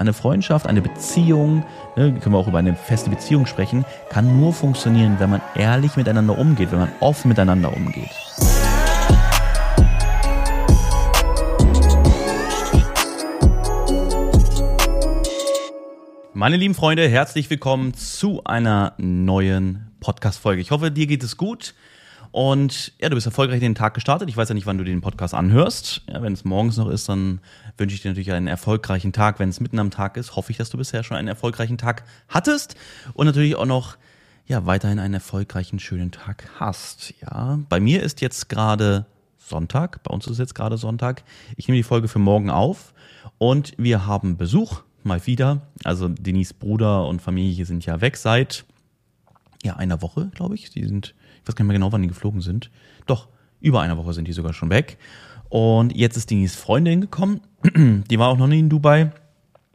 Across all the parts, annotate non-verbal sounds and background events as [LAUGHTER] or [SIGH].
eine Freundschaft, eine Beziehung, ne, können wir auch über eine feste Beziehung sprechen, kann nur funktionieren, wenn man ehrlich miteinander umgeht, wenn man offen miteinander umgeht. Meine lieben Freunde, herzlich willkommen zu einer neuen Podcast-Folge. Ich hoffe, dir geht es gut. Und ja, du bist erfolgreich den Tag gestartet. Ich weiß ja nicht, wann du den Podcast anhörst. Ja, wenn es morgens noch ist, dann wünsche ich dir natürlich einen erfolgreichen Tag. Wenn es mitten am Tag ist, hoffe ich, dass du bisher schon einen erfolgreichen Tag hattest und natürlich auch noch ja, weiterhin einen erfolgreichen, schönen Tag hast. Ja, bei mir ist jetzt gerade Sonntag. Bei uns ist jetzt gerade Sonntag. Ich nehme die Folge für morgen auf und wir haben Besuch mal wieder. Also Denise Bruder und Familie sind ja weg seit ja einer Woche, glaube ich. Die sind weiß gar nicht mehr genau, wann die geflogen sind. Doch, über eine Woche sind die sogar schon weg. Und jetzt ist Dinis Freundin gekommen. [CLEARS THROAT] die war auch noch nie in Dubai.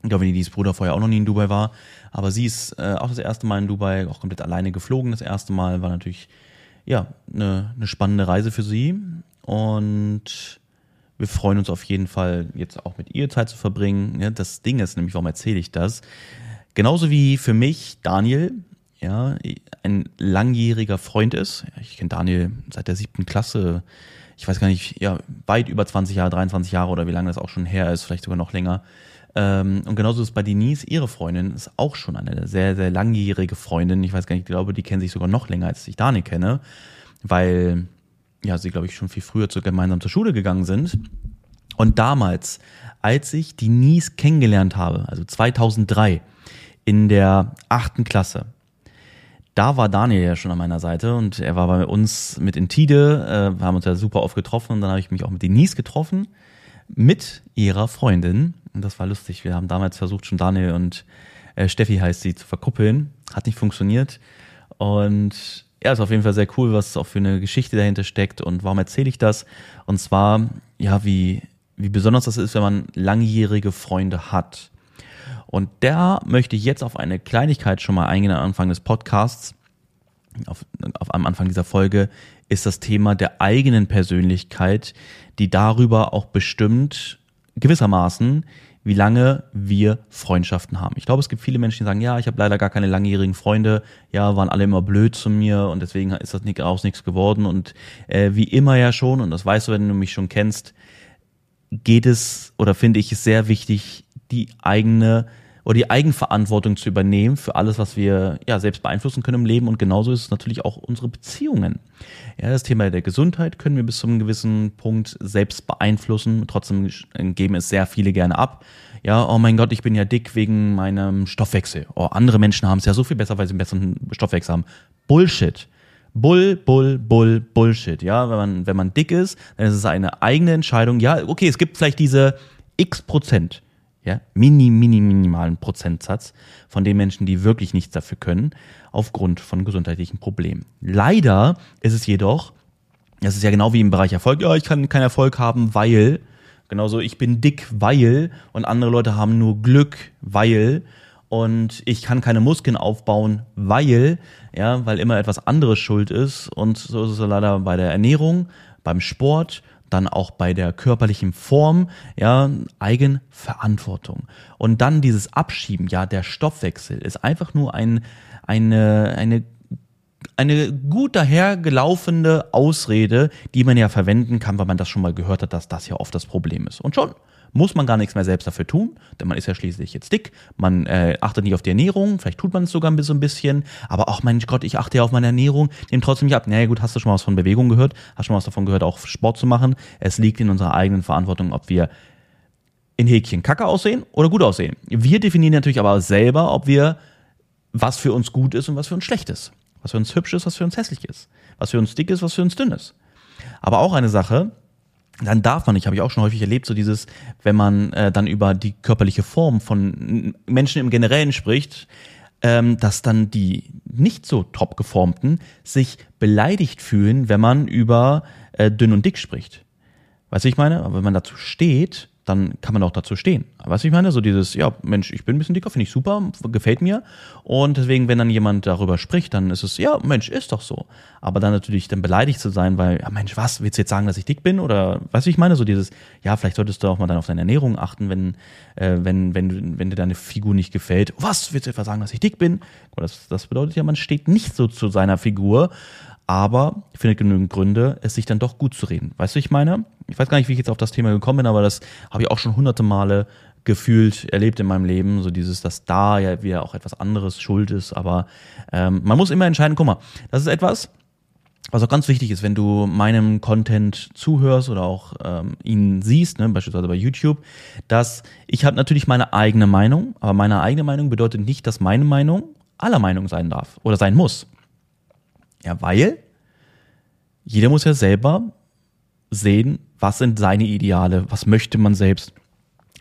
Ich glaube, Dinis Bruder vorher auch noch nie in Dubai war. Aber sie ist äh, auch das erste Mal in Dubai, auch komplett alleine geflogen. Das erste Mal war natürlich, ja, eine, eine spannende Reise für sie. Und wir freuen uns auf jeden Fall, jetzt auch mit ihr Zeit zu verbringen. Das Ding ist nämlich, warum erzähle ich das? Genauso wie für mich Daniel ja, ein langjähriger Freund ist. Ich kenne Daniel seit der siebten Klasse. Ich weiß gar nicht, ja, weit über 20 Jahre, 23 Jahre oder wie lange das auch schon her ist, vielleicht sogar noch länger. Ähm, und genauso ist bei Denise, ihre Freundin, ist auch schon eine sehr, sehr langjährige Freundin. Ich weiß gar nicht, ich glaube, die kennen sich sogar noch länger, als ich Daniel kenne, weil, ja, sie, glaube ich, schon viel früher zu, gemeinsam zur Schule gegangen sind. Und damals, als ich Denise kennengelernt habe, also 2003, in der achten Klasse, da war Daniel ja schon an meiner Seite und er war bei uns mit in Tide, äh, wir haben uns ja super oft getroffen und dann habe ich mich auch mit Denise getroffen, mit ihrer Freundin und das war lustig. Wir haben damals versucht, schon Daniel und äh, Steffi heißt sie, zu verkuppeln. Hat nicht funktioniert und ja, ist auf jeden Fall sehr cool, was auch für eine Geschichte dahinter steckt und warum erzähle ich das? Und zwar, ja, wie, wie besonders das ist, wenn man langjährige Freunde hat. Und da möchte ich jetzt auf eine Kleinigkeit schon mal eingehen am Anfang des Podcasts. Auf, auf am Anfang dieser Folge ist das Thema der eigenen Persönlichkeit, die darüber auch bestimmt gewissermaßen, wie lange wir Freundschaften haben. Ich glaube, es gibt viele Menschen, die sagen, ja, ich habe leider gar keine langjährigen Freunde, ja, waren alle immer blöd zu mir und deswegen ist das nicht, aus nichts geworden. Und äh, wie immer ja schon, und das weißt du, wenn du mich schon kennst, geht es oder finde ich es sehr wichtig, die eigene oder die Eigenverantwortung zu übernehmen für alles, was wir ja selbst beeinflussen können im Leben. Und genauso ist es natürlich auch unsere Beziehungen. Ja, das Thema der Gesundheit können wir bis zu einem gewissen Punkt selbst beeinflussen. Trotzdem geben es sehr viele gerne ab. Ja, oh mein Gott, ich bin ja dick wegen meinem Stoffwechsel. Oh, andere Menschen haben es ja so viel besser, weil sie einen besseren Stoffwechsel haben. Bullshit. Bull, Bull, Bull, Bullshit. Ja, wenn man, wenn man dick ist, dann ist es eine eigene Entscheidung. Ja, okay, es gibt vielleicht diese x Prozent ja, mini, mini, minimalen Prozentsatz von den Menschen, die wirklich nichts dafür können, aufgrund von gesundheitlichen Problemen. Leider ist es jedoch, das ist ja genau wie im Bereich Erfolg, ja, ich kann keinen Erfolg haben, weil, genauso, ich bin dick, weil, und andere Leute haben nur Glück, weil, und ich kann keine Muskeln aufbauen, weil, ja, weil immer etwas anderes schuld ist. Und so ist es leider bei der Ernährung, beim Sport dann auch bei der körperlichen Form, ja, Eigenverantwortung. Und dann dieses Abschieben, ja, der Stoffwechsel ist einfach nur ein, eine, eine eine gut dahergelaufene Ausrede, die man ja verwenden kann, weil man das schon mal gehört hat, dass das ja oft das Problem ist. Und schon muss man gar nichts mehr selbst dafür tun, denn man ist ja schließlich jetzt dick, man äh, achtet nicht auf die Ernährung, vielleicht tut man es sogar ein bisschen, ein bisschen, aber ach mein Gott, ich achte ja auf meine Ernährung, nehme trotzdem nicht ab. Naja gut, hast du schon mal was von Bewegung gehört, hast schon mal was davon gehört, auch Sport zu machen. Es liegt in unserer eigenen Verantwortung, ob wir in Häkchen kacke aussehen oder gut aussehen. Wir definieren natürlich aber selber, ob wir was für uns gut ist und was für uns schlecht ist. Was für uns hübsch ist, was für uns hässlich ist. Was für uns dick ist, was für uns dünn ist. Aber auch eine Sache, dann darf man nicht, habe ich auch schon häufig erlebt, so dieses, wenn man äh, dann über die körperliche Form von Menschen im Generellen spricht, ähm, dass dann die nicht so top geformten sich beleidigt fühlen, wenn man über äh, dünn und dick spricht. Weißt du, ich meine? Aber wenn man dazu steht, dann kann man auch dazu stehen. Weißt du, ich meine? So dieses, ja, Mensch, ich bin ein bisschen dicker, finde ich super, gefällt mir. Und deswegen, wenn dann jemand darüber spricht, dann ist es, ja, Mensch, ist doch so. Aber dann natürlich dann beleidigt zu sein, weil, ja, Mensch, was, willst du jetzt sagen, dass ich dick bin? Oder, du, ich meine? So dieses, ja, vielleicht solltest du auch mal dann auf deine Ernährung achten, wenn, äh, wenn, wenn, wenn dir deine Figur nicht gefällt. Was, willst du etwa sagen, dass ich dick bin? Das, das bedeutet ja, man steht nicht so zu seiner Figur aber findet genügend Gründe, es sich dann doch gut zu reden. Weißt du, ich meine? Ich weiß gar nicht, wie ich jetzt auf das Thema gekommen bin, aber das habe ich auch schon hunderte Male gefühlt erlebt in meinem Leben, so dieses, dass da ja wieder auch etwas anderes schuld ist, aber ähm, man muss immer entscheiden, guck mal, das ist etwas, was auch ganz wichtig ist, wenn du meinem Content zuhörst oder auch ähm, ihn siehst, ne, beispielsweise bei YouTube, dass ich habe natürlich meine eigene Meinung, aber meine eigene Meinung bedeutet nicht, dass meine Meinung aller Meinung sein darf oder sein muss. Ja, weil jeder muss ja selber sehen, was sind seine Ideale, was möchte man selbst.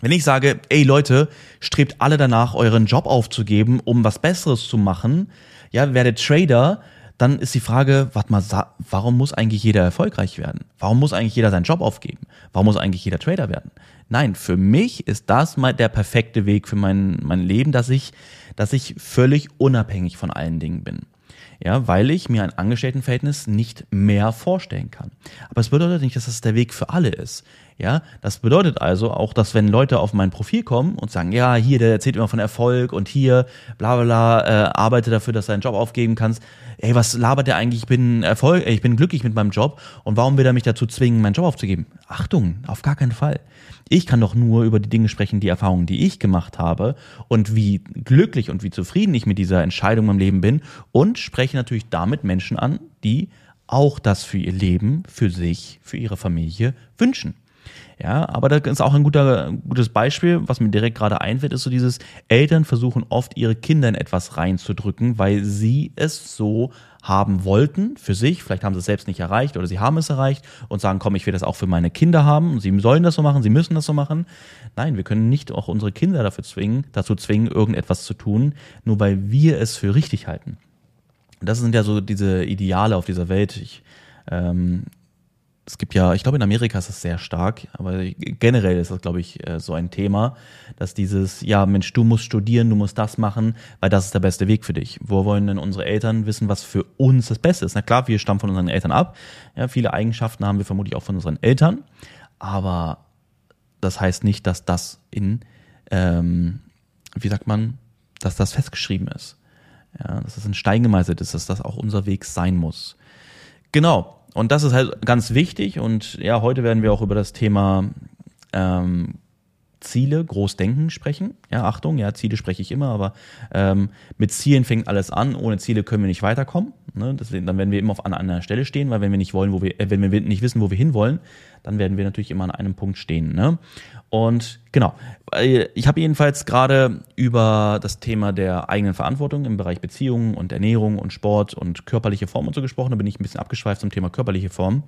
Wenn ich sage, ey Leute, strebt alle danach, euren Job aufzugeben, um was Besseres zu machen, ja, werdet Trader, dann ist die Frage, warte mal, warum muss eigentlich jeder erfolgreich werden? Warum muss eigentlich jeder seinen Job aufgeben? Warum muss eigentlich jeder Trader werden? Nein, für mich ist das mal der perfekte Weg für mein, mein Leben, dass ich, dass ich völlig unabhängig von allen Dingen bin ja, weil ich mir ein Angestelltenverhältnis nicht mehr vorstellen kann. Aber es bedeutet nicht, dass das der Weg für alle ist. Ja, das bedeutet also auch, dass wenn Leute auf mein Profil kommen und sagen, ja, hier, der erzählt immer von Erfolg und hier, bla bla bla, äh, arbeite dafür, dass du deinen Job aufgeben kannst. Ey, was labert der eigentlich? Ich bin Erfolg, ich bin glücklich mit meinem Job und warum will er mich dazu zwingen, meinen Job aufzugeben? Achtung, auf gar keinen Fall. Ich kann doch nur über die Dinge sprechen, die Erfahrungen, die ich gemacht habe und wie glücklich und wie zufrieden ich mit dieser Entscheidung im Leben bin und spreche natürlich damit Menschen an, die auch das für ihr Leben, für sich, für ihre Familie wünschen. Ja, aber da ist auch ein guter, gutes Beispiel, was mir direkt gerade einfällt, ist so dieses Eltern versuchen oft ihre Kinder in etwas reinzudrücken, weil sie es so haben wollten für sich, vielleicht haben sie es selbst nicht erreicht oder sie haben es erreicht und sagen, komm, ich will das auch für meine Kinder haben, sie sollen das so machen, sie müssen das so machen. Nein, wir können nicht auch unsere Kinder dafür zwingen, dazu zwingen, irgendetwas zu tun, nur weil wir es für richtig halten. Das sind ja so diese Ideale auf dieser Welt. Ich ähm, es gibt ja, ich glaube in Amerika ist das sehr stark, aber generell ist das, glaube ich, äh, so ein Thema, dass dieses, ja Mensch, du musst studieren, du musst das machen, weil das ist der beste Weg für dich. Wo wollen denn unsere Eltern wissen, was für uns das Beste ist? Na klar, wir stammen von unseren Eltern ab. Ja, viele Eigenschaften haben wir vermutlich auch von unseren Eltern, aber das heißt nicht, dass das in, ähm, wie sagt man, dass das festgeschrieben ist. Ja, dass das in Stein gemeißelt ist, dass das auch unser Weg sein muss. Genau. Und das ist halt ganz wichtig. Und ja, heute werden wir auch über das Thema ähm, Ziele, Großdenken sprechen. Ja, Achtung, ja, Ziele spreche ich immer, aber ähm, mit Zielen fängt alles an. Ohne Ziele können wir nicht weiterkommen. Ne? Deswegen, dann werden wir immer auf einer, einer Stelle stehen, weil wenn wir nicht wollen, wo wir, äh, wenn wir nicht wissen, wo wir hinwollen, dann werden wir natürlich immer an einem Punkt stehen. Ne? Und genau, ich habe jedenfalls gerade über das Thema der eigenen Verantwortung im Bereich Beziehungen und Ernährung und Sport und körperliche Form und so gesprochen. Da bin ich ein bisschen abgeschweift zum Thema körperliche Form.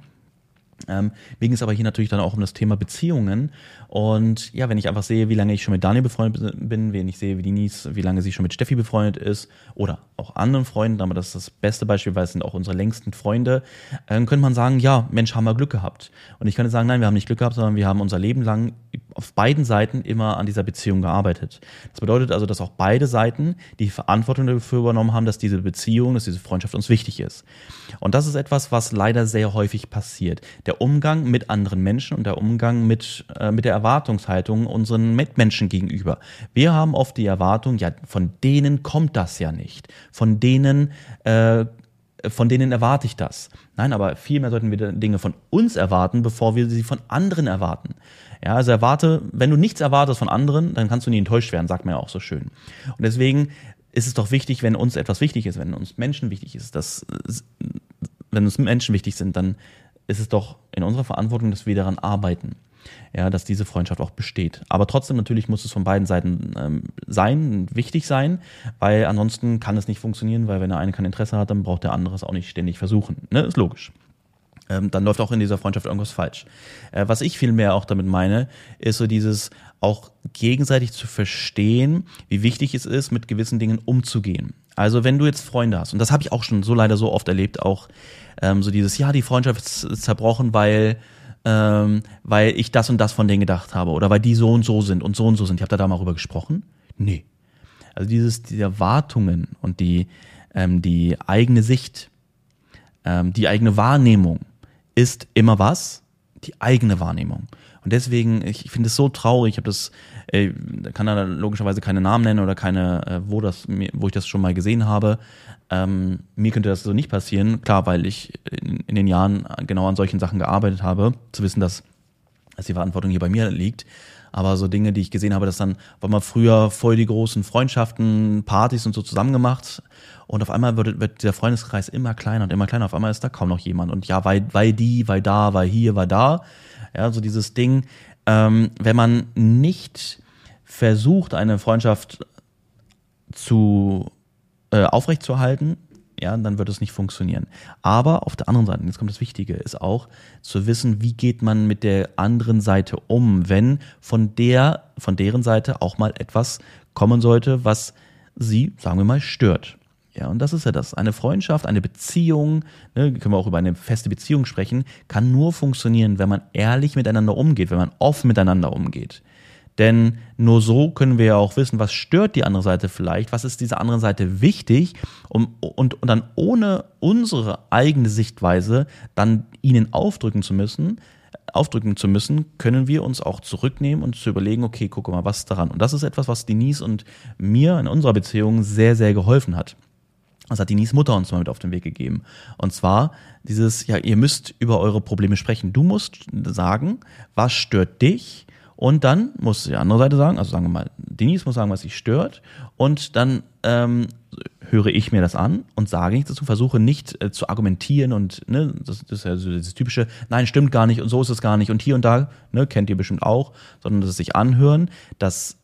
Ähm, mir ging es aber hier natürlich dann auch um das Thema Beziehungen. Und ja, wenn ich einfach sehe, wie lange ich schon mit Daniel befreundet bin, wenn ich sehe, wie Denise, wie lange sie schon mit Steffi befreundet ist oder auch anderen Freunden, aber das ist das beste Beispiel, weil es sind auch unsere längsten Freunde, ähm, könnte man sagen, ja, Mensch, haben wir Glück gehabt. Und ich könnte sagen, nein, wir haben nicht Glück gehabt, sondern wir haben unser Leben lang auf beiden Seiten immer an dieser Beziehung gearbeitet. Das bedeutet also, dass auch beide Seiten die Verantwortung dafür übernommen haben, dass diese Beziehung, dass diese Freundschaft uns wichtig ist. Und das ist etwas, was leider sehr häufig passiert. Der Umgang mit anderen Menschen und der Umgang mit, äh, mit der Erwartungshaltung unseren Mitmenschen gegenüber. Wir haben oft die Erwartung, ja, von denen kommt das ja nicht. Von denen äh, von denen erwarte ich das. Nein, aber vielmehr sollten wir Dinge von uns erwarten, bevor wir sie von anderen erwarten. Ja, also erwarte, wenn du nichts erwartest von anderen, dann kannst du nie enttäuscht werden, sagt man ja auch so schön. Und deswegen ist es doch wichtig, wenn uns etwas wichtig ist, wenn uns Menschen wichtig ist, dass, wenn uns Menschen wichtig sind, dann ist es doch in unserer Verantwortung, dass wir daran arbeiten. Ja, dass diese Freundschaft auch besteht. Aber trotzdem natürlich muss es von beiden Seiten ähm, sein, wichtig sein, weil ansonsten kann es nicht funktionieren, weil wenn der eine kein Interesse hat, dann braucht der andere es auch nicht ständig versuchen. Ne? Ist logisch ähm, dann läuft auch in dieser Freundschaft irgendwas falsch. Äh, was ich vielmehr auch damit meine, ist so dieses auch gegenseitig zu verstehen, wie wichtig es ist, mit gewissen Dingen umzugehen. Also wenn du jetzt Freunde hast, und das habe ich auch schon so leider so oft erlebt, auch ähm, so dieses, ja, die Freundschaft ist zerbrochen, weil ähm, weil ich das und das von denen gedacht habe oder weil die so und so sind und so und so sind. Ich habe da da mal drüber gesprochen? Nee. Also dieses, diese Erwartungen und die, ähm, die eigene Sicht, ähm, die eigene Wahrnehmung ist immer was? Die eigene Wahrnehmung. Und deswegen, ich finde es so traurig, ich habe das, äh, kann da logischerweise keine Namen nennen oder keine, äh, wo das, wo ich das schon mal gesehen habe. Ähm, mir könnte das so nicht passieren, klar, weil ich in, in, den Jahren genau an solchen Sachen gearbeitet habe, zu wissen, dass, dass die Verantwortung hier bei mir liegt. Aber so Dinge, die ich gesehen habe, dass dann war man früher voll die großen Freundschaften, Partys und so zusammen gemacht. Und auf einmal wird, wird dieser Freundeskreis immer kleiner und immer kleiner. Auf einmal ist da kaum noch jemand. Und ja, weil, weil die, weil da, weil hier, weil da. Ja, so dieses Ding, ähm, wenn man nicht versucht, eine Freundschaft zu äh, aufrechtzuerhalten, ja, dann wird es nicht funktionieren. Aber auf der anderen Seite, jetzt kommt das Wichtige, ist auch zu wissen, wie geht man mit der anderen Seite um, wenn von der, von deren Seite auch mal etwas kommen sollte, was sie, sagen wir mal, stört. Ja, und das ist ja das. Eine Freundschaft, eine Beziehung, ne, können wir auch über eine feste Beziehung sprechen, kann nur funktionieren, wenn man ehrlich miteinander umgeht, wenn man offen miteinander umgeht. Denn nur so können wir ja auch wissen, was stört die andere Seite vielleicht, was ist dieser anderen Seite wichtig um, und, und dann ohne unsere eigene Sichtweise dann ihnen aufdrücken zu müssen, aufdrücken zu müssen, können wir uns auch zurücknehmen und zu überlegen, okay, guck mal, was ist daran. Und das ist etwas, was Denise und mir in unserer Beziehung sehr, sehr geholfen hat. Das hat Denise Mutter uns mal mit auf den Weg gegeben. Und zwar dieses, ja, ihr müsst über eure Probleme sprechen. Du musst sagen, was stört dich? Und dann muss die andere Seite sagen, also sagen wir mal, Denise muss sagen, was sie stört. Und dann ähm, höre ich mir das an und sage nichts dazu, versuche nicht äh, zu argumentieren und ne, das, das ist ja so dieses typische, nein, stimmt gar nicht und so ist es gar nicht und hier und da, ne, kennt ihr bestimmt auch, sondern das sich anhören, das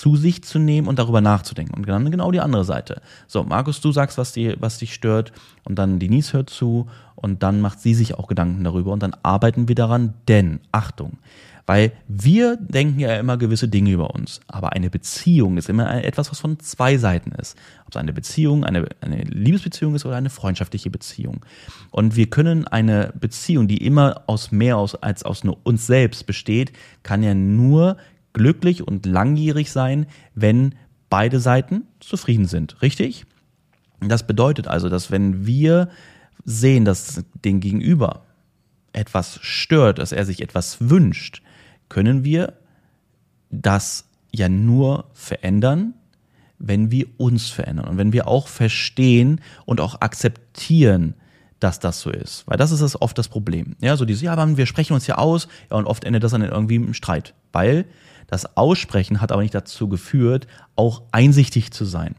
zu sich zu nehmen und darüber nachzudenken. Und dann genau die andere Seite. So, Markus, du sagst, was, die, was dich stört und dann Denise hört zu und dann macht sie sich auch Gedanken darüber und dann arbeiten wir daran, denn, Achtung, weil wir denken ja immer gewisse Dinge über uns. Aber eine Beziehung ist immer etwas, was von zwei Seiten ist. Ob es eine Beziehung, eine, eine Liebesbeziehung ist oder eine freundschaftliche Beziehung. Und wir können eine Beziehung, die immer aus mehr aus, als aus nur uns selbst besteht, kann ja nur glücklich und langjährig sein, wenn beide Seiten zufrieden sind. Richtig? Das bedeutet also, dass wenn wir sehen, dass den Gegenüber etwas stört, dass er sich etwas wünscht, können wir das ja nur verändern, wenn wir uns verändern und wenn wir auch verstehen und auch akzeptieren, dass das so ist. Weil das ist das oft das Problem. Ja, so dieses, ja, wir sprechen uns ja aus, ja, und oft endet das dann irgendwie im Streit. Weil das Aussprechen hat aber nicht dazu geführt, auch einsichtig zu sein.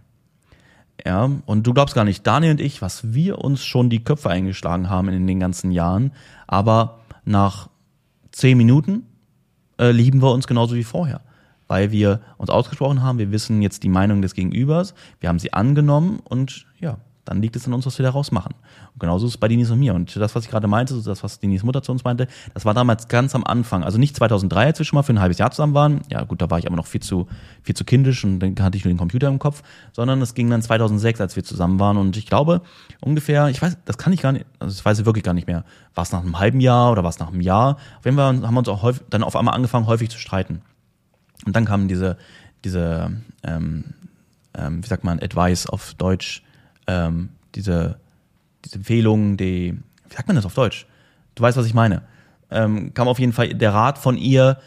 Ja, und du glaubst gar nicht, Daniel und ich, was wir uns schon die Köpfe eingeschlagen haben in den ganzen Jahren, aber nach zehn Minuten äh, lieben wir uns genauso wie vorher. Weil wir uns ausgesprochen haben, wir wissen jetzt die Meinung des Gegenübers, wir haben sie angenommen und ja, dann liegt es an uns, was wir daraus machen. Und genauso ist es bei Denise und mir. Und das, was ich gerade meinte, das, was Denise Mutter zu uns meinte, das war damals ganz am Anfang. Also nicht 2003, als wir schon mal für ein halbes Jahr zusammen waren. Ja, gut, da war ich aber noch viel zu, viel zu kindisch und dann hatte ich nur den Computer im Kopf. Sondern es ging dann 2006, als wir zusammen waren. Und ich glaube, ungefähr, ich weiß, das kann ich gar nicht, also das weiß ich wirklich gar nicht mehr. War es nach einem halben Jahr oder war es nach einem Jahr? Auf jeden Fall haben wir uns auch häufig, dann auf einmal angefangen, häufig zu streiten. Und dann kamen diese, diese, ähm, ähm, wie sagt man, Advice auf Deutsch, ähm, diese, diese Empfehlungen, die, wie sagt man das auf Deutsch? Du weißt, was ich meine. Ähm, kam auf jeden Fall der Rat von ihr,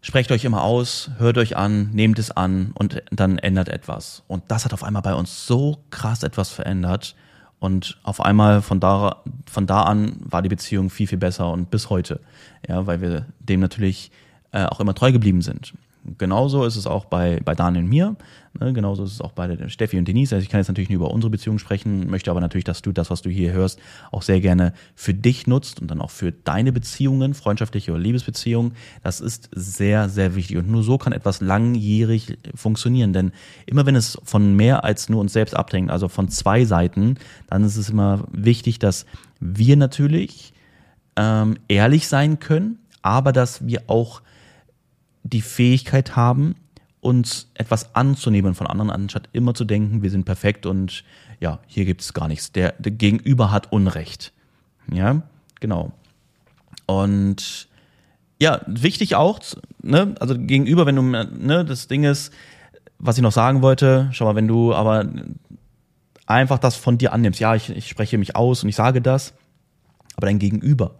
sprecht euch immer aus, hört euch an, nehmt es an und dann ändert etwas. Und das hat auf einmal bei uns so krass etwas verändert. Und auf einmal von da, von da an war die Beziehung viel, viel besser und bis heute. Ja, weil wir dem natürlich äh, auch immer treu geblieben sind. Genauso ist es auch bei, bei Daniel und mir. Ne? Genauso ist es auch bei Steffi und Denise. Also ich kann jetzt natürlich nur über unsere Beziehung sprechen, möchte aber natürlich, dass du das, was du hier hörst, auch sehr gerne für dich nutzt und dann auch für deine Beziehungen, freundschaftliche oder Liebesbeziehungen. Das ist sehr, sehr wichtig. Und nur so kann etwas langjährig funktionieren. Denn immer wenn es von mehr als nur uns selbst abhängt, also von zwei Seiten, dann ist es immer wichtig, dass wir natürlich ähm, ehrlich sein können, aber dass wir auch die Fähigkeit haben, uns etwas anzunehmen von anderen, anstatt immer zu denken, wir sind perfekt und ja, hier gibt es gar nichts. Der, der Gegenüber hat Unrecht. Ja, genau. Und ja, wichtig auch, ne, also gegenüber, wenn du, ne, das Ding ist, was ich noch sagen wollte, schau mal, wenn du aber einfach das von dir annimmst, ja, ich, ich spreche mich aus und ich sage das, aber dein Gegenüber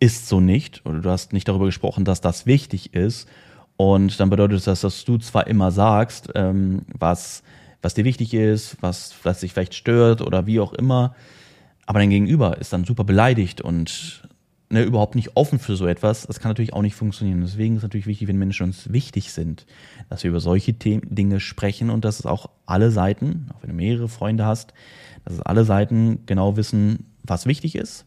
ist so nicht, oder du hast nicht darüber gesprochen, dass das wichtig ist. Und dann bedeutet das, dass du zwar immer sagst, ähm, was, was dir wichtig ist, was, was dich vielleicht stört oder wie auch immer, aber dein Gegenüber ist dann super beleidigt und ne, überhaupt nicht offen für so etwas. Das kann natürlich auch nicht funktionieren. Deswegen ist es natürlich wichtig, wenn Menschen uns wichtig sind, dass wir über solche Themen, Dinge sprechen und dass es auch alle Seiten, auch wenn du mehrere Freunde hast, dass es alle Seiten genau wissen, was wichtig ist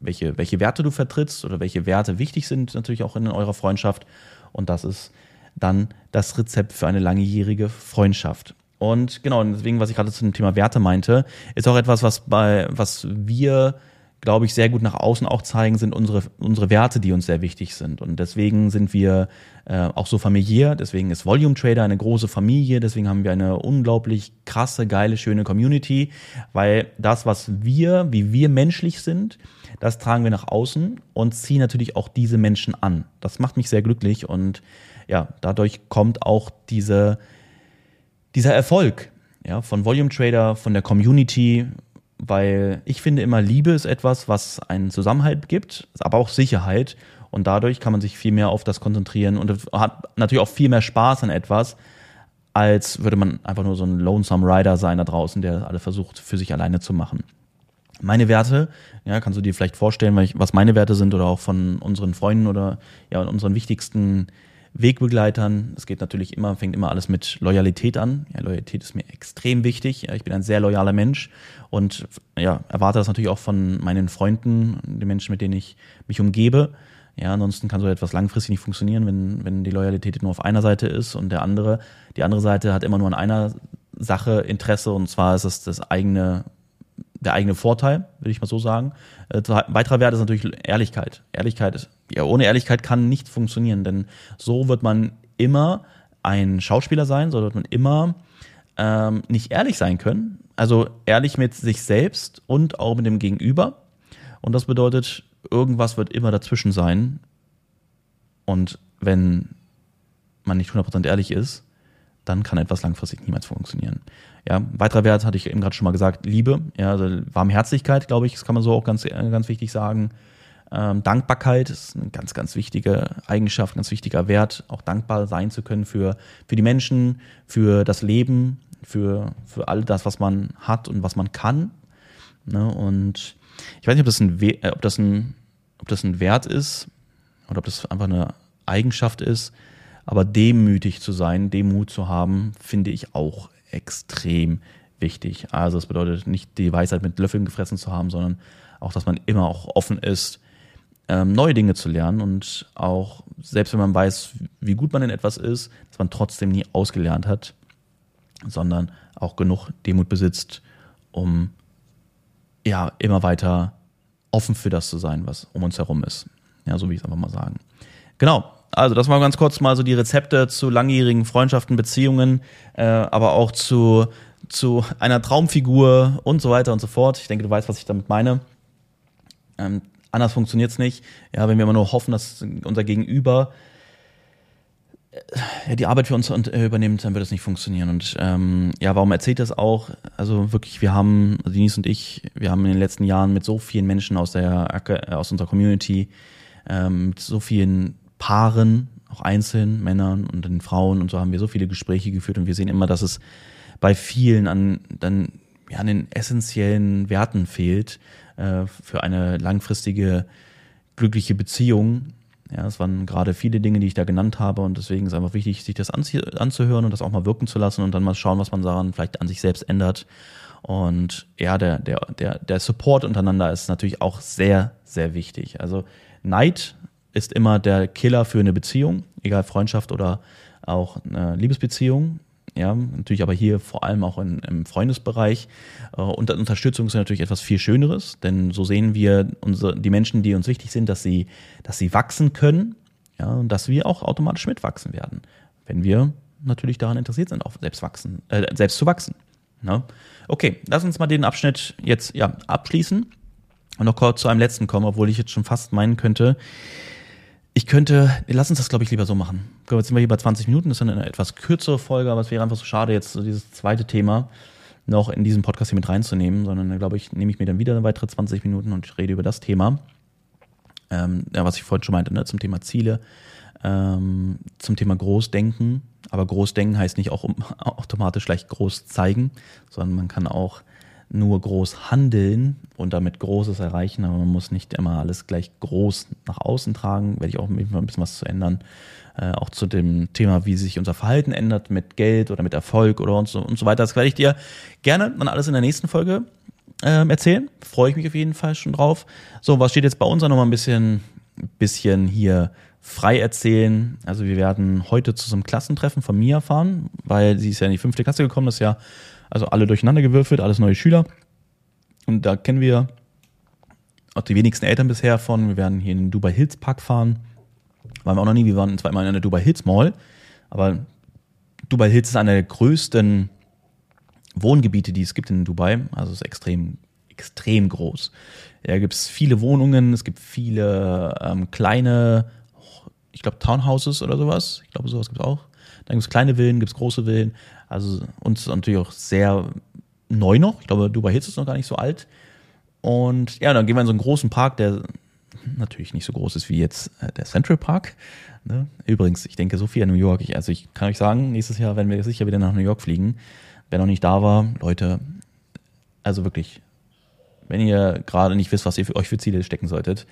welche, welche Werte du vertrittst oder welche Werte wichtig sind natürlich auch in eurer Freundschaft. Und das ist dann das Rezept für eine langjährige Freundschaft. Und genau, deswegen, was ich gerade zum Thema Werte meinte, ist auch etwas, was bei, was wir glaube ich, sehr gut nach außen auch zeigen, sind unsere, unsere Werte, die uns sehr wichtig sind. Und deswegen sind wir äh, auch so familiär. Deswegen ist Volume Trader eine große Familie. Deswegen haben wir eine unglaublich krasse, geile, schöne Community, weil das, was wir, wie wir menschlich sind, das tragen wir nach außen und ziehen natürlich auch diese Menschen an. Das macht mich sehr glücklich und ja, dadurch kommt auch diese, dieser Erfolg ja, von Volume Trader, von der Community, weil ich finde immer, Liebe ist etwas, was einen Zusammenhalt gibt, aber auch Sicherheit. Und dadurch kann man sich viel mehr auf das konzentrieren und hat natürlich auch viel mehr Spaß an etwas, als würde man einfach nur so ein Lonesome Rider sein da draußen, der alle versucht, für sich alleine zu machen. Meine Werte, ja, kannst du dir vielleicht vorstellen, was meine Werte sind oder auch von unseren Freunden oder ja, unseren wichtigsten Wegbegleitern. Es geht natürlich immer, fängt immer alles mit Loyalität an. Ja, Loyalität ist mir extrem wichtig. Ja, ich bin ein sehr loyaler Mensch und ja, erwarte das natürlich auch von meinen Freunden, den Menschen, mit denen ich mich umgebe. Ja, ansonsten kann so etwas langfristig nicht funktionieren, wenn, wenn die Loyalität nur auf einer Seite ist und der andere, die andere Seite hat immer nur an einer Sache Interesse und zwar ist es das eigene der eigene Vorteil, würde ich mal so sagen. Äh, weiterer Wert ist natürlich Ehrlichkeit. Ehrlichkeit ist, ja, ohne Ehrlichkeit kann nichts funktionieren, denn so wird man immer ein Schauspieler sein, so wird man immer ähm, nicht ehrlich sein können. Also ehrlich mit sich selbst und auch mit dem Gegenüber. Und das bedeutet, irgendwas wird immer dazwischen sein. Und wenn man nicht 100% ehrlich ist, dann kann etwas langfristig niemals funktionieren. Ja, weiterer Wert hatte ich eben gerade schon mal gesagt, Liebe, ja, also Warmherzigkeit, glaube ich, das kann man so auch ganz, ganz wichtig sagen. Ähm, Dankbarkeit ist eine ganz, ganz wichtige Eigenschaft, ganz wichtiger Wert, auch dankbar sein zu können für, für die Menschen, für das Leben, für, für all das, was man hat und was man kann. Ne? Und ich weiß nicht, ob das, ein, äh, ob, das ein, ob das ein Wert ist oder ob das einfach eine Eigenschaft ist, aber demütig zu sein, Demut zu haben, finde ich auch extrem wichtig. Also es bedeutet nicht die Weisheit mit Löffeln gefressen zu haben, sondern auch, dass man immer auch offen ist, ähm, neue Dinge zu lernen und auch, selbst wenn man weiß, wie gut man in etwas ist, dass man trotzdem nie ausgelernt hat, sondern auch genug Demut besitzt, um ja immer weiter offen für das zu sein, was um uns herum ist. Ja, so wie ich es einfach mal sagen. Genau, also das war ganz kurz mal so die Rezepte zu langjährigen Freundschaften, Beziehungen, äh, aber auch zu, zu einer Traumfigur und so weiter und so fort. Ich denke, du weißt, was ich damit meine. Ähm, anders funktioniert's nicht. Ja, wenn wir immer nur hoffen, dass unser Gegenüber äh, die Arbeit für uns äh, übernimmt, dann wird es nicht funktionieren. Und ähm, ja, warum erzählt das auch? Also wirklich, wir haben, also Denise und ich, wir haben in den letzten Jahren mit so vielen Menschen aus der aus unserer Community, ähm, mit so vielen Paaren, auch einzeln, Männern und den Frauen und so haben wir so viele Gespräche geführt und wir sehen immer, dass es bei vielen an dann ja, an den essentiellen Werten fehlt äh, für eine langfristige glückliche Beziehung. Ja, es waren gerade viele Dinge, die ich da genannt habe und deswegen ist einfach wichtig, sich das anzuhören und das auch mal wirken zu lassen und dann mal schauen, was man daran vielleicht an sich selbst ändert. Und ja, der, der, der, der Support untereinander ist natürlich auch sehr, sehr wichtig. Also Neid ist immer der Killer für eine Beziehung, egal Freundschaft oder auch eine Liebesbeziehung. Ja, natürlich aber hier vor allem auch in, im Freundesbereich. Äh, und Unterstützung ist natürlich etwas viel Schöneres, denn so sehen wir unsere, die Menschen, die uns wichtig sind, dass sie, dass sie wachsen können, ja, und dass wir auch automatisch mitwachsen werden, wenn wir natürlich daran interessiert sind, auch selbst wachsen, äh, selbst zu wachsen. Ne? Okay, lass uns mal den Abschnitt jetzt ja abschließen. Und noch kurz zu einem letzten kommen, obwohl ich jetzt schon fast meinen könnte, ich könnte, lass uns das, glaube ich, lieber so machen. Jetzt sind wir hier bei 20 Minuten, das ist eine etwas kürzere Folge, aber es wäre einfach so schade, jetzt so dieses zweite Thema noch in diesen Podcast hier mit reinzunehmen, sondern glaube ich, nehme ich mir dann wieder weitere 20 Minuten und rede über das Thema, ähm, ja, was ich vorhin schon meinte, ne, zum Thema Ziele, ähm, zum Thema Großdenken. Aber Großdenken heißt nicht auch um, [LAUGHS] automatisch gleich groß zeigen, sondern man kann auch nur groß handeln und damit Großes erreichen, aber man muss nicht immer alles gleich groß nach außen tragen. Werde ich auch ein bisschen was zu ändern. Äh, auch zu dem Thema, wie sich unser Verhalten ändert mit Geld oder mit Erfolg oder und so, und so weiter. Das werde ich dir gerne dann alles in der nächsten Folge äh, erzählen. Freue ich mich auf jeden Fall schon drauf. So, was steht jetzt bei uns auch noch mal ein bisschen, bisschen hier frei erzählen. Also wir werden heute zu so einem Klassentreffen von mir fahren, weil sie ist ja in die fünfte Klasse gekommen, das Jahr also alle durcheinander gewürfelt, alles neue Schüler. Und da kennen wir auch die wenigsten Eltern bisher von. Wir werden hier in den Dubai Hills Park fahren. Waren wir auch noch nie. Wir waren zweimal in der Dubai Hills Mall. Aber Dubai Hills ist einer der größten Wohngebiete, die es gibt in Dubai. Also es ist extrem, extrem groß. Da gibt es viele Wohnungen, es gibt viele ähm, kleine, ich glaube Townhouses oder sowas. Ich glaube, sowas gibt es auch. Dann gibt es kleine Villen, gibt es große Villen. Also uns natürlich auch sehr neu noch. Ich glaube, Dubai Hills ist noch gar nicht so alt. Und ja, dann gehen wir in so einen großen Park, der natürlich nicht so groß ist wie jetzt äh, der Central Park. Ne? Übrigens, ich denke so viel an New York. Also ich kann euch sagen, nächstes Jahr werden wir sicher wieder nach New York fliegen. Wer noch nicht da war, Leute, also wirklich, wenn ihr gerade nicht wisst, was ihr für euch für Ziele stecken solltet,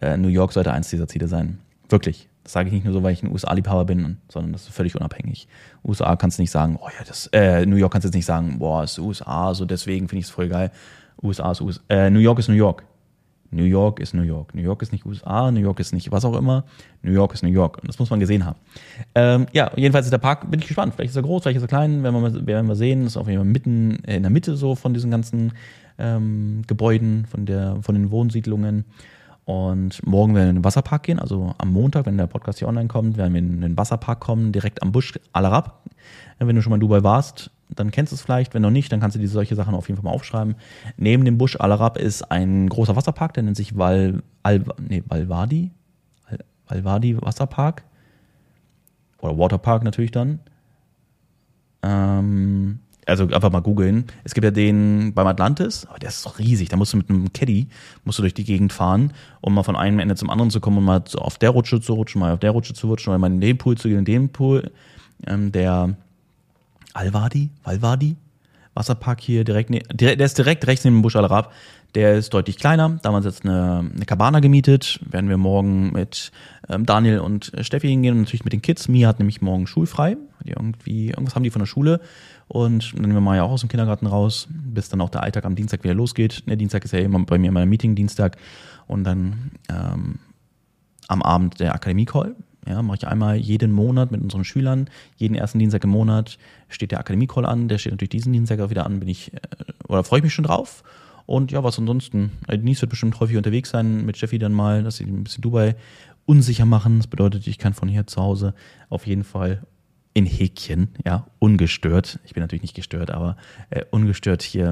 äh, New York sollte eins dieser Ziele sein. Wirklich. Das sage ich nicht nur so, weil ich ein USA-Liebhaber bin, sondern das ist völlig unabhängig. USA kannst du nicht sagen, oh ja, das, äh, New York kannst du jetzt nicht sagen, boah, ist USA, so deswegen finde ich es voll geil. USA ist USA, äh, New York ist New York. New York ist New York. New York ist nicht USA, New York ist nicht was auch immer. New York ist New York. Und das muss man gesehen haben. Ähm, ja, jedenfalls ist der Park, bin ich gespannt. Vielleicht ist er groß, vielleicht ist er klein, werden wir, werden wir sehen. Ist auf jeden Fall mitten in der Mitte so von diesen ganzen ähm, Gebäuden, von, der, von den Wohnsiedlungen. Und morgen werden wir in den Wasserpark gehen, also am Montag, wenn der Podcast hier online kommt, werden wir in den Wasserpark kommen, direkt am Busch Al Arab. Wenn du schon mal in Dubai warst, dann kennst du es vielleicht. Wenn noch nicht, dann kannst du dir solche Sachen auf jeden Fall mal aufschreiben. Neben dem Busch Al Arab ist ein großer Wasserpark, der nennt sich Val, Al, nee, Valvadi, Valvadi Wasserpark. Oder Waterpark natürlich dann. Ähm, also einfach mal googeln. Es gibt ja den beim Atlantis, aber der ist doch riesig. Da musst du mit einem Caddy musst du durch die Gegend fahren, um mal von einem Ende zum anderen zu kommen und mal auf der Rutsche zu rutschen, mal auf der Rutsche zu rutschen, mal in den Pool zu gehen, in den Pool. Ähm, der Alwadi, Valwadi, Wasserpark hier direkt, ne, der ist direkt rechts neben dem Busch Al Arab. Der ist deutlich kleiner. Da haben wir jetzt eine, eine Cabana gemietet. Werden wir morgen mit ähm, Daniel und Steffi hingehen und natürlich mit den Kids. Mia hat nämlich morgen schulfrei. Die irgendwie, irgendwas haben die von der Schule. Und dann nehmen wir mal ja auch aus dem Kindergarten raus, bis dann auch der Alltag am Dienstag wieder losgeht. Der Dienstag ist ja immer bei mir immer ein Meeting-Dienstag. Und dann ähm, am Abend der Akademie-Call. Ja, mache ich einmal jeden Monat mit unseren Schülern. Jeden ersten Dienstag im Monat steht der Akademie-Call an. Der steht natürlich diesen Dienstag auch wieder an. Bin ich, äh, oder freue ich mich schon drauf. Und ja, was ansonsten? Denise wird bestimmt häufig unterwegs sein mit Jeffy dann mal, dass sie ein bisschen Dubai unsicher machen. Das bedeutet, ich kann von hier zu Hause auf jeden Fall in Häkchen, ja, ungestört. Ich bin natürlich nicht gestört, aber äh, ungestört hier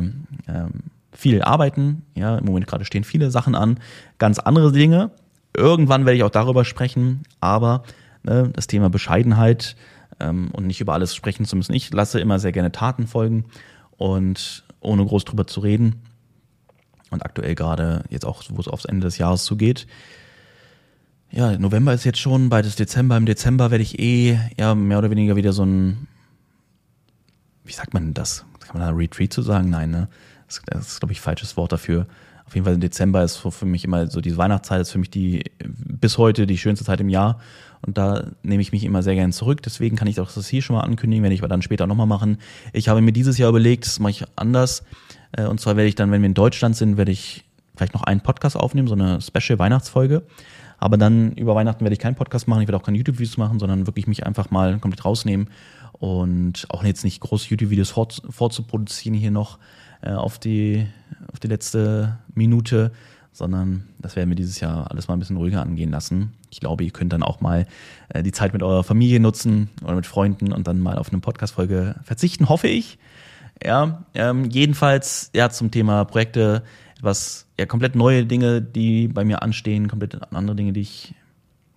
ähm, viel arbeiten. Ja, im Moment gerade stehen viele Sachen an, ganz andere Dinge. Irgendwann werde ich auch darüber sprechen, aber ne, das Thema Bescheidenheit ähm, und nicht über alles sprechen zu müssen. Ich lasse immer sehr gerne Taten folgen und ohne groß drüber zu reden. Und aktuell gerade jetzt auch, wo es aufs Ende des Jahres zugeht, ja, November ist jetzt schon, bald ist Dezember. Im Dezember werde ich eh, ja, mehr oder weniger wieder so ein, wie sagt man das? Kann man da Retreat zu sagen? Nein, ne? Das, das ist, glaube ich, falsches Wort dafür. Auf jeden Fall im Dezember ist für mich immer so die Weihnachtszeit ist für mich die bis heute die schönste Zeit im Jahr und da nehme ich mich immer sehr gerne zurück. Deswegen kann ich auch das hier schon mal ankündigen, werde ich aber dann später nochmal machen. Ich habe mir dieses Jahr überlegt, das mache ich anders. Äh, und zwar werde ich dann, wenn wir in Deutschland sind, werde ich vielleicht noch einen Podcast aufnehmen, so eine Special Weihnachtsfolge. Aber dann über Weihnachten werde ich keinen Podcast machen, ich werde auch keine YouTube-Videos machen, sondern wirklich mich einfach mal komplett rausnehmen und auch jetzt nicht große YouTube-Videos vorzuproduzieren hier noch äh, auf, die, auf die letzte Minute, sondern das werden wir dieses Jahr alles mal ein bisschen ruhiger angehen lassen. Ich glaube, ihr könnt dann auch mal äh, die Zeit mit eurer Familie nutzen oder mit Freunden und dann mal auf eine Podcast-Folge verzichten, hoffe ich. Ja, ähm, jedenfalls ja zum Thema Projekte was ja komplett neue Dinge, die bei mir anstehen, komplett andere Dinge, die ich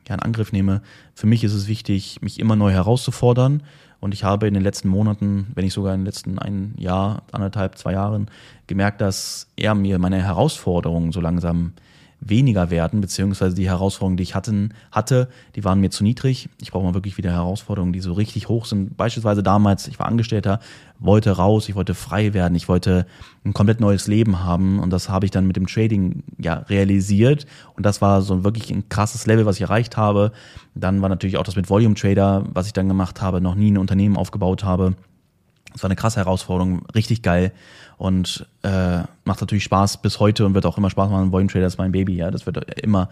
ja in Angriff nehme. Für mich ist es wichtig, mich immer neu herauszufordern. Und ich habe in den letzten Monaten, wenn nicht sogar in den letzten ein Jahr, anderthalb, zwei Jahren, gemerkt, dass er mir meine Herausforderungen so langsam weniger werden, beziehungsweise die Herausforderungen, die ich hatten, hatte, die waren mir zu niedrig. Ich brauche mal wirklich wieder Herausforderungen, die so richtig hoch sind. Beispielsweise damals, ich war Angestellter, wollte raus, ich wollte frei werden, ich wollte ein komplett neues Leben haben und das habe ich dann mit dem Trading ja realisiert und das war so wirklich ein krasses Level, was ich erreicht habe. Dann war natürlich auch das mit Volume Trader, was ich dann gemacht habe, noch nie ein Unternehmen aufgebaut habe. Das war eine krasse Herausforderung, richtig geil und äh, macht natürlich Spaß bis heute und wird auch immer Spaß machen. Volume Trader ist mein Baby, ja, das wird immer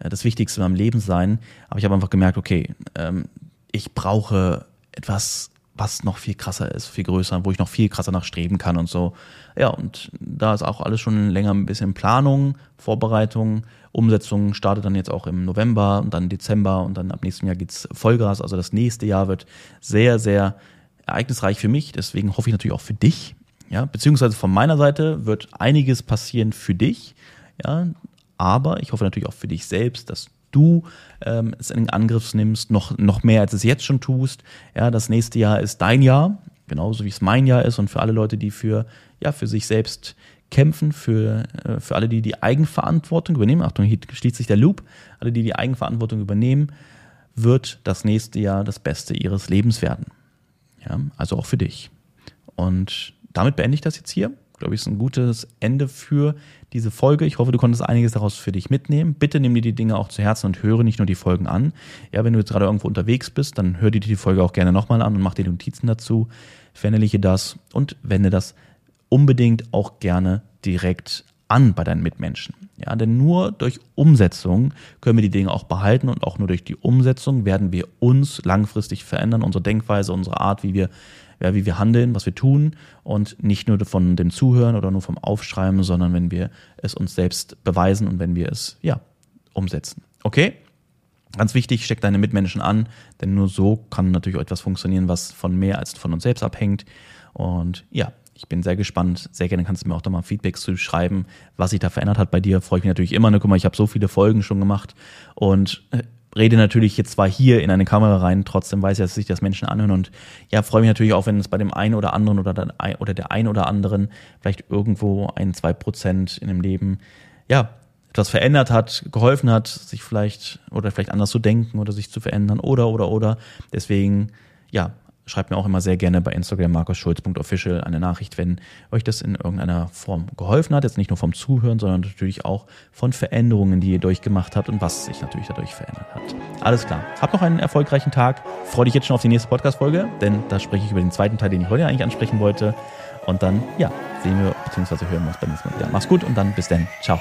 äh, das Wichtigste in meinem Leben sein. Aber ich habe einfach gemerkt, okay, ähm, ich brauche etwas, was noch viel krasser ist, viel größer, wo ich noch viel krasser nachstreben kann und so. Ja, und da ist auch alles schon länger ein bisschen Planung, Vorbereitung, Umsetzung startet dann jetzt auch im November und dann Dezember und dann ab nächstem Jahr geht's Vollgas. Also das nächste Jahr wird sehr, sehr ereignisreich für mich. Deswegen hoffe ich natürlich auch für dich. Ja, beziehungsweise von meiner Seite wird einiges passieren für dich. Ja, aber ich hoffe natürlich auch für dich selbst, dass du ähm, es in Angriff nimmst, noch, noch mehr als es jetzt schon tust. Ja, das nächste Jahr ist dein Jahr, genauso wie es mein Jahr ist und für alle Leute, die für, ja, für sich selbst kämpfen, für, äh, für alle, die die Eigenverantwortung übernehmen. Achtung, hier schließt sich der Loop. Alle, die die Eigenverantwortung übernehmen, wird das nächste Jahr das Beste ihres Lebens werden. Ja, also auch für dich. Und damit beende ich das jetzt hier. Glaube ich, ist ein gutes Ende für diese Folge. Ich hoffe, du konntest einiges daraus für dich mitnehmen. Bitte nimm dir die Dinge auch zu Herzen und höre nicht nur die Folgen an. Ja, wenn du jetzt gerade irgendwo unterwegs bist, dann hör dir die Folge auch gerne nochmal an und mach dir Notizen dazu. Verinnerliche das und wende das unbedingt auch gerne direkt an bei deinen Mitmenschen. Ja, denn nur durch Umsetzung können wir die Dinge auch behalten und auch nur durch die Umsetzung werden wir uns langfristig verändern, unsere Denkweise, unsere Art, wie wir ja, wie wir handeln, was wir tun und nicht nur von dem Zuhören oder nur vom Aufschreiben, sondern wenn wir es uns selbst beweisen und wenn wir es, ja, umsetzen. Okay? Ganz wichtig, steck deine Mitmenschen an, denn nur so kann natürlich auch etwas funktionieren, was von mehr als von uns selbst abhängt. Und ja, ich bin sehr gespannt. Sehr gerne kannst du mir auch da mal Feedbacks zu schreiben, was sich da verändert hat bei dir. Freue ich mich natürlich immer. Ne? Guck mal, ich habe so viele Folgen schon gemacht und äh, rede natürlich jetzt zwar hier in eine Kamera rein, trotzdem weiß ich, dass sich das Menschen anhören und ja, freue mich natürlich auch, wenn es bei dem einen oder anderen oder der, oder der ein oder anderen vielleicht irgendwo ein, zwei Prozent in dem Leben, ja, etwas verändert hat, geholfen hat, sich vielleicht oder vielleicht anders zu denken oder sich zu verändern oder, oder, oder. Deswegen, ja, schreibt mir auch immer sehr gerne bei Instagram markusschulz.official eine Nachricht, wenn euch das in irgendeiner Form geholfen hat. Jetzt nicht nur vom Zuhören, sondern natürlich auch von Veränderungen, die ihr durchgemacht habt und was sich natürlich dadurch verändert hat. Alles klar. Habt noch einen erfolgreichen Tag. Freue dich jetzt schon auf die nächste Podcast-Folge, denn da spreche ich über den zweiten Teil, den ich heute eigentlich ansprechen wollte. Und dann, ja, sehen wir bzw. hören wir uns beim nächsten Mal wieder. Mach's gut und dann bis dann. Ciao.